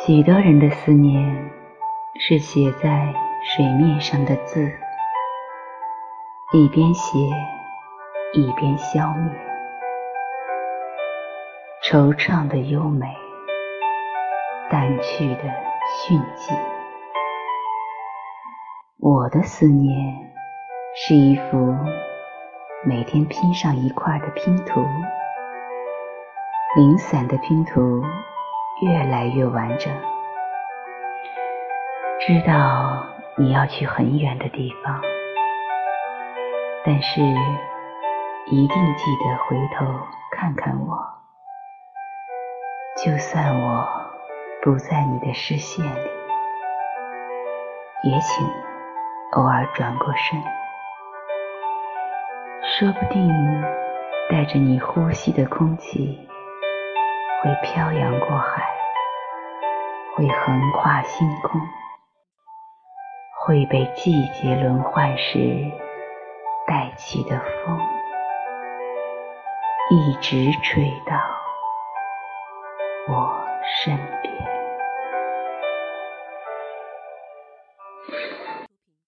许多人的思念是写在水面上的字，一边写一边消灭，惆怅的优美，淡去的迅疾。我的思念是一幅每天拼上一块的拼图，零散的拼图。越来越完整。知道你要去很远的地方，但是一定记得回头看看我。就算我不在你的视线里，也请偶尔转过身，说不定带着你呼吸的空气。会漂洋过海会横跨星空会被季节轮换时带起的风一直吹到我身边。